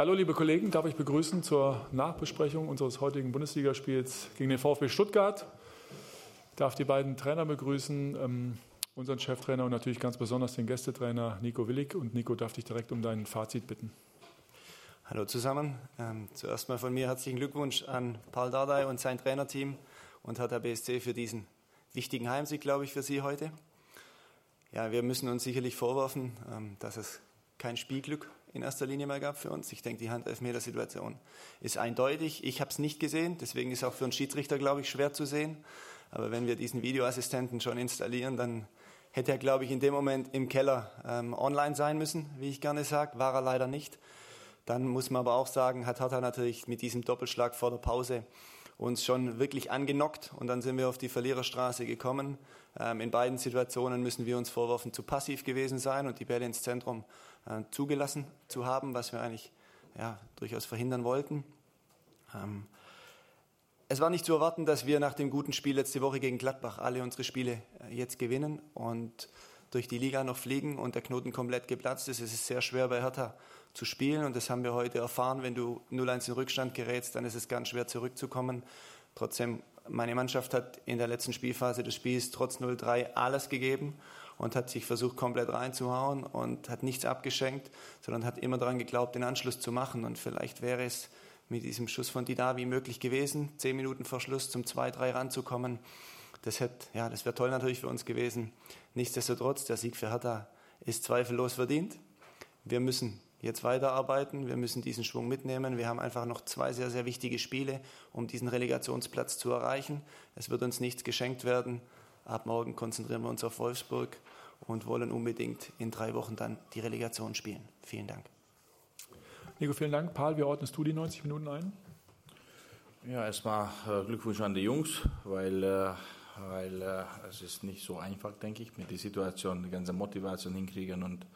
Hallo liebe Kollegen, darf ich begrüßen zur Nachbesprechung unseres heutigen Bundesligaspiels gegen den VfB Stuttgart. Ich darf die beiden Trainer begrüßen, ähm, unseren Cheftrainer und natürlich ganz besonders den Gästetrainer Nico Willig. Und Nico, darf dich direkt um dein Fazit bitten. Hallo zusammen. Ähm, zuerst mal von mir herzlichen Glückwunsch an Paul Dardai und sein Trainerteam und BSC für diesen wichtigen Heimsieg, glaube ich, für Sie heute. Ja, wir müssen uns sicherlich vorwerfen, ähm, dass es kein Spielglück in erster Linie mehr gab für uns. Ich denke, die Handelfmetersituation ist eindeutig. Ich habe es nicht gesehen, deswegen ist auch für einen Schiedsrichter, glaube ich, schwer zu sehen. Aber wenn wir diesen Videoassistenten schon installieren, dann hätte er, glaube ich, in dem Moment im Keller ähm, online sein müssen, wie ich gerne sage. War er leider nicht. Dann muss man aber auch sagen, hat Hertha natürlich mit diesem Doppelschlag vor der Pause uns schon wirklich angenockt und dann sind wir auf die Verliererstraße gekommen. Ähm, in beiden Situationen müssen wir uns vorwerfen, zu passiv gewesen sein und die Bälle ins Zentrum äh, zugelassen zu haben, was wir eigentlich ja, durchaus verhindern wollten. Ähm, es war nicht zu erwarten, dass wir nach dem guten Spiel letzte Woche gegen Gladbach alle unsere Spiele äh, jetzt gewinnen und durch die Liga noch fliegen und der Knoten komplett geplatzt ist. Es ist sehr schwer bei Hertha zu spielen und das haben wir heute erfahren. Wenn du 0-1 in Rückstand gerätst, dann ist es ganz schwer zurückzukommen. Trotzdem, meine Mannschaft hat in der letzten Spielphase des Spiels trotz 0-3 alles gegeben und hat sich versucht, komplett reinzuhauen und hat nichts abgeschenkt, sondern hat immer daran geglaubt, den Anschluss zu machen. Und vielleicht wäre es mit diesem Schuss von Didavi möglich gewesen, zehn Minuten vor Schluss zum 2-3 ranzukommen. Das, hätte, ja, das wäre toll natürlich für uns gewesen. Nichtsdestotrotz, der Sieg für Hertha ist zweifellos verdient. Wir müssen jetzt weiterarbeiten. Wir müssen diesen Schwung mitnehmen. Wir haben einfach noch zwei sehr, sehr wichtige Spiele, um diesen Relegationsplatz zu erreichen. Es wird uns nichts geschenkt werden. Ab morgen konzentrieren wir uns auf Wolfsburg und wollen unbedingt in drei Wochen dann die Relegation spielen. Vielen Dank. Nico, vielen Dank. Paul, wie ordnest du die 90 Minuten ein? Ja, erstmal äh, Glückwunsch an die Jungs, weil, äh, weil äh, es ist nicht so einfach, denke ich, mit der Situation die ganze Motivation hinkriegen und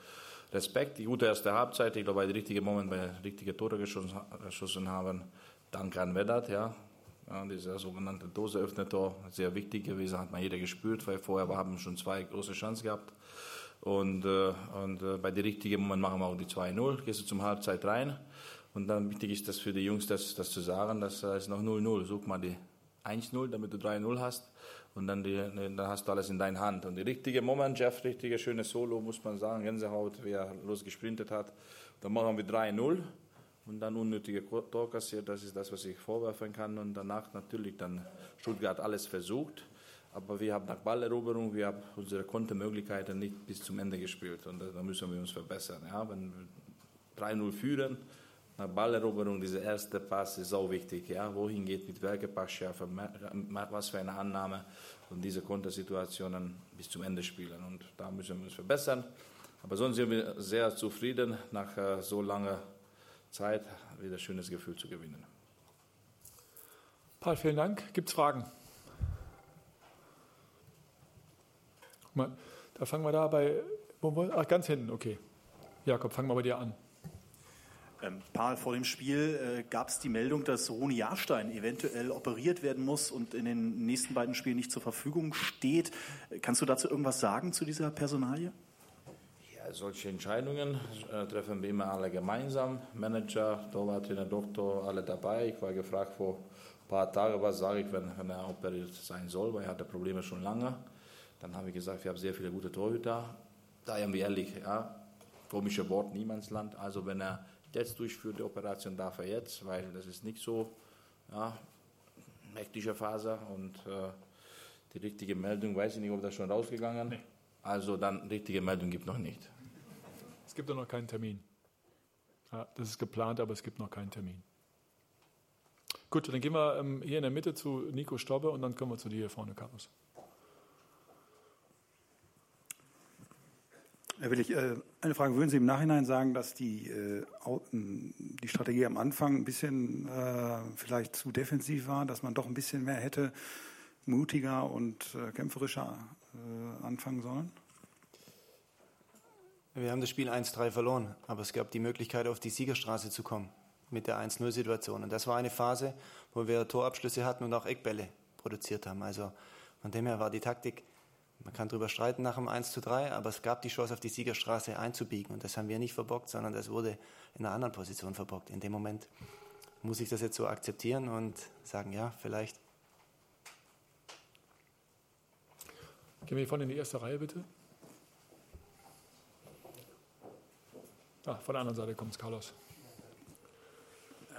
Respekt, die gute erste Halbzeit, ich glaube, bei dem richtigen Moment, bei richtige Tore geschossen, geschossen haben, danke an Vedat, ja. ja dieser sogenannte Doseöffner-Tor, sehr wichtig gewesen, hat man jeder gespürt, weil vorher wir haben schon zwei große Chancen gehabt. Und, äh, und äh, bei dem richtigen Moment machen wir auch die 2-0, gehst du zum Halbzeit rein. Und dann wichtig ist das für die Jungs, das, das zu sagen, dass es noch 0-0, such mal die 1-0, damit du 3-0 hast und dann, die, dann hast du alles in deiner Hand. Und der richtige Moment, Jeff, richtige schöne Solo, muss man sagen, Gänsehaut, wie er losgesprintet hat. Dann machen wir 3-0 und dann unnötige Tor kassiert, das ist das, was ich vorwerfen kann. Und danach natürlich dann Stuttgart alles versucht, aber wir haben nach Balleroberung, wir haben unsere Kontermöglichkeiten nicht bis zum Ende gespielt und da müssen wir uns verbessern. Ja, wenn wir 3-0 führen, nach Balleroberung, dieser erste Pass ist so wichtig. Ja? Wohin geht mit welcher Passschärfe, was für eine Annahme und diese Kontersituationen bis zum Ende spielen. Und da müssen wir uns verbessern. Aber sonst sind wir sehr zufrieden, nach äh, so langer Zeit wieder ein schönes Gefühl zu gewinnen. Paul, vielen Dank. Gibt es Fragen? Mal, da fangen wir da bei, ach, ganz hinten, okay. Jakob, fangen wir bei dir an. Ähm, Paul, vor dem Spiel äh, gab es die Meldung, dass Roni Jahrstein eventuell operiert werden muss und in den nächsten beiden Spielen nicht zur Verfügung steht. Kannst du dazu irgendwas sagen zu dieser Personalie? Ja, solche Entscheidungen äh, treffen wir immer alle gemeinsam. Manager, Torwarttrainer, Doktor, alle dabei. Ich war gefragt vor ein paar Tagen, was sage ich, wenn, wenn er operiert sein soll, weil er hatte Probleme schon lange. Dann habe ich gesagt, wir haben sehr viele gute Torhüter. Da haben wir ehrlich, ja, komische Wort, Niemandsland. Also wenn er jetzt durchführt, die Operation darf er jetzt, weil das ist nicht so ja, hektische Phase und äh, die richtige Meldung, weiß ich nicht, ob das schon rausgegangen ist. Nee. Also dann, richtige Meldung gibt noch nicht. Es gibt noch keinen Termin. Ja, das ist geplant, aber es gibt noch keinen Termin. Gut, dann gehen wir ähm, hier in der Mitte zu Nico Stobbe und dann kommen wir zu dir hier vorne, Carlos. Herr Willig, äh, eine Frage. Würden Sie im Nachhinein sagen, dass die, äh, die Strategie am Anfang ein bisschen äh, vielleicht zu defensiv war, dass man doch ein bisschen mehr hätte mutiger und kämpferischer anfangen sollen? Wir haben das Spiel 1-3 verloren, aber es gab die Möglichkeit, auf die Siegerstraße zu kommen mit der 1-0-Situation. Und das war eine Phase, wo wir Torabschlüsse hatten und auch Eckbälle produziert haben. Also von dem her war die Taktik man kann darüber streiten nach dem 1 zu 3, aber es gab die Chance, auf die Siegerstraße einzubiegen. Und das haben wir nicht verbockt, sondern das wurde in einer anderen Position verbockt. In dem Moment muss ich das jetzt so akzeptieren und sagen, ja, vielleicht. Gehen wir hier vorne in die erste Reihe, bitte. Ah, von der anderen Seite kommt es, Carlos.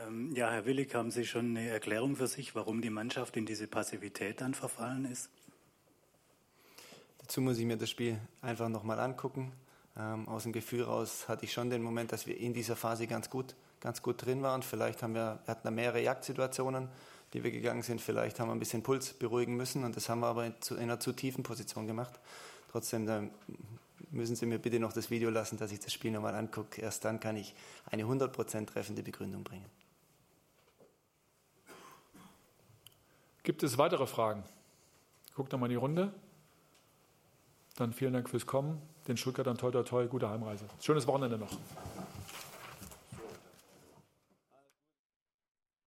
Ähm, ja, Herr Willig, haben Sie schon eine Erklärung für sich, warum die Mannschaft in diese Passivität dann verfallen ist? Dazu muss ich mir das Spiel einfach nochmal angucken. Ähm, aus dem Gefühl raus hatte ich schon den Moment, dass wir in dieser Phase ganz gut, ganz gut drin waren. Vielleicht haben wir, wir hatten mehrere Jagdsituationen, die wir gegangen sind. Vielleicht haben wir ein bisschen Puls beruhigen müssen und das haben wir aber in, in einer zu tiefen Position gemacht. Trotzdem, müssen Sie mir bitte noch das Video lassen, dass ich das Spiel nochmal angucke. Erst dann kann ich eine 100% treffende Begründung bringen. Gibt es weitere Fragen? Guckt nochmal die Runde. Dann vielen Dank fürs Kommen. Den Stuttgartern toi toi toi, gute Heimreise. Schönes Wochenende noch.